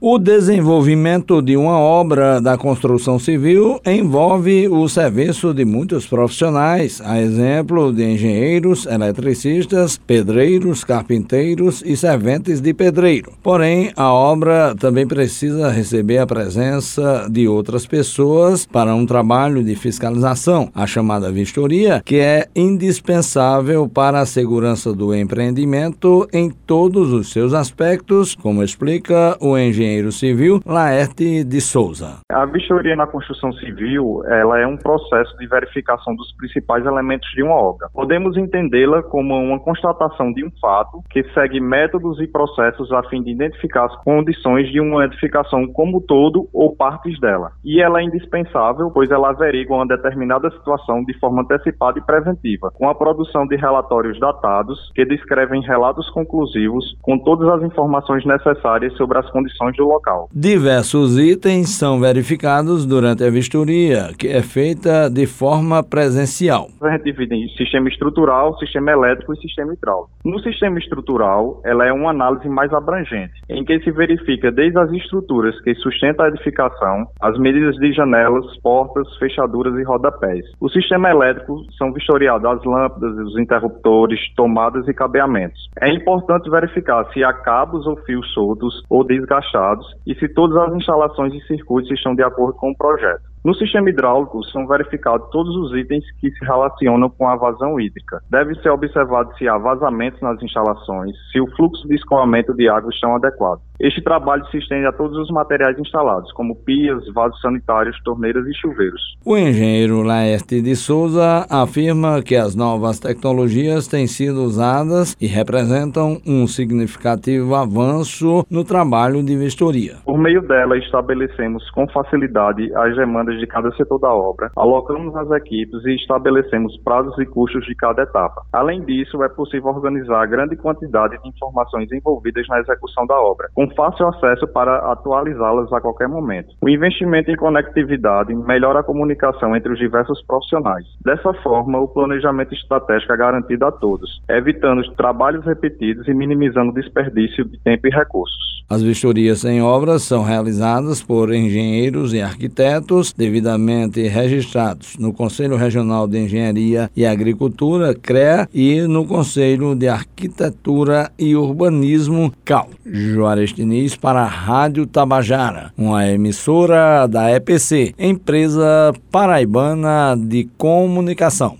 O desenvolvimento de uma obra da construção civil envolve o serviço de muitos profissionais, a exemplo de engenheiros, eletricistas, pedreiros, carpinteiros e serventes de pedreiro. Porém, a obra também precisa receber a presença de outras pessoas para um trabalho de fiscalização, a chamada vistoria, que é indispensável para a segurança do empreendimento em todos os seus aspectos, como explica o engenheiro engenheiro civil Laerte de Souza. A vistoria na construção civil, ela é um processo de verificação dos principais elementos de uma obra. Podemos entendê-la como uma constatação de um fato que segue métodos e processos a fim de identificar as condições de uma edificação como todo ou partes dela. E ela é indispensável, pois ela averigua uma determinada situação de forma antecipada e preventiva, com a produção de relatórios datados que descrevem relatos conclusivos com todas as informações necessárias sobre as condições do local. Diversos itens são verificados durante a vistoria, que é feita de forma presencial. A gente divide em sistema estrutural, sistema elétrico e sistema hidráulico. No sistema estrutural, ela é uma análise mais abrangente, em que se verifica desde as estruturas que sustentam a edificação, as medidas de janelas, portas, fechaduras e rodapés. O sistema elétrico são vistoriados as lâmpadas, os interruptores, tomadas e cabeamentos. É importante verificar se há cabos ou fios soltos ou desgastados e se todas as instalações e circuitos estão de acordo com o projeto. No sistema hidráulico, são verificados todos os itens que se relacionam com a vazão hídrica. Deve ser observado se há vazamentos nas instalações, se o fluxo de escoamento de água estão adequados. Este trabalho se estende a todos os materiais instalados, como pias, vasos sanitários, torneiras e chuveiros. O engenheiro Laerte de Souza afirma que as novas tecnologias têm sido usadas e representam um significativo avanço no trabalho de vistoria. Por meio dela, estabelecemos com facilidade as demandas de cada setor da obra, alocamos as equipes e estabelecemos prazos e custos de cada etapa. Além disso, é possível organizar grande quantidade de informações envolvidas na execução da obra, com fácil acesso para atualizá-las a qualquer momento. O investimento em conectividade melhora a comunicação entre os diversos profissionais. Dessa forma, o planejamento estratégico é garantido a todos, evitando trabalhos repetidos e minimizando o desperdício de tempo e recursos. As vistorias em obras são realizadas por engenheiros e arquitetos devidamente registrados no Conselho Regional de Engenharia e Agricultura, CREA, e no Conselho de Arquitetura e Urbanismo, CAL. Juarez Diniz para a Rádio Tabajara, uma emissora da EPC, empresa paraibana de comunicação.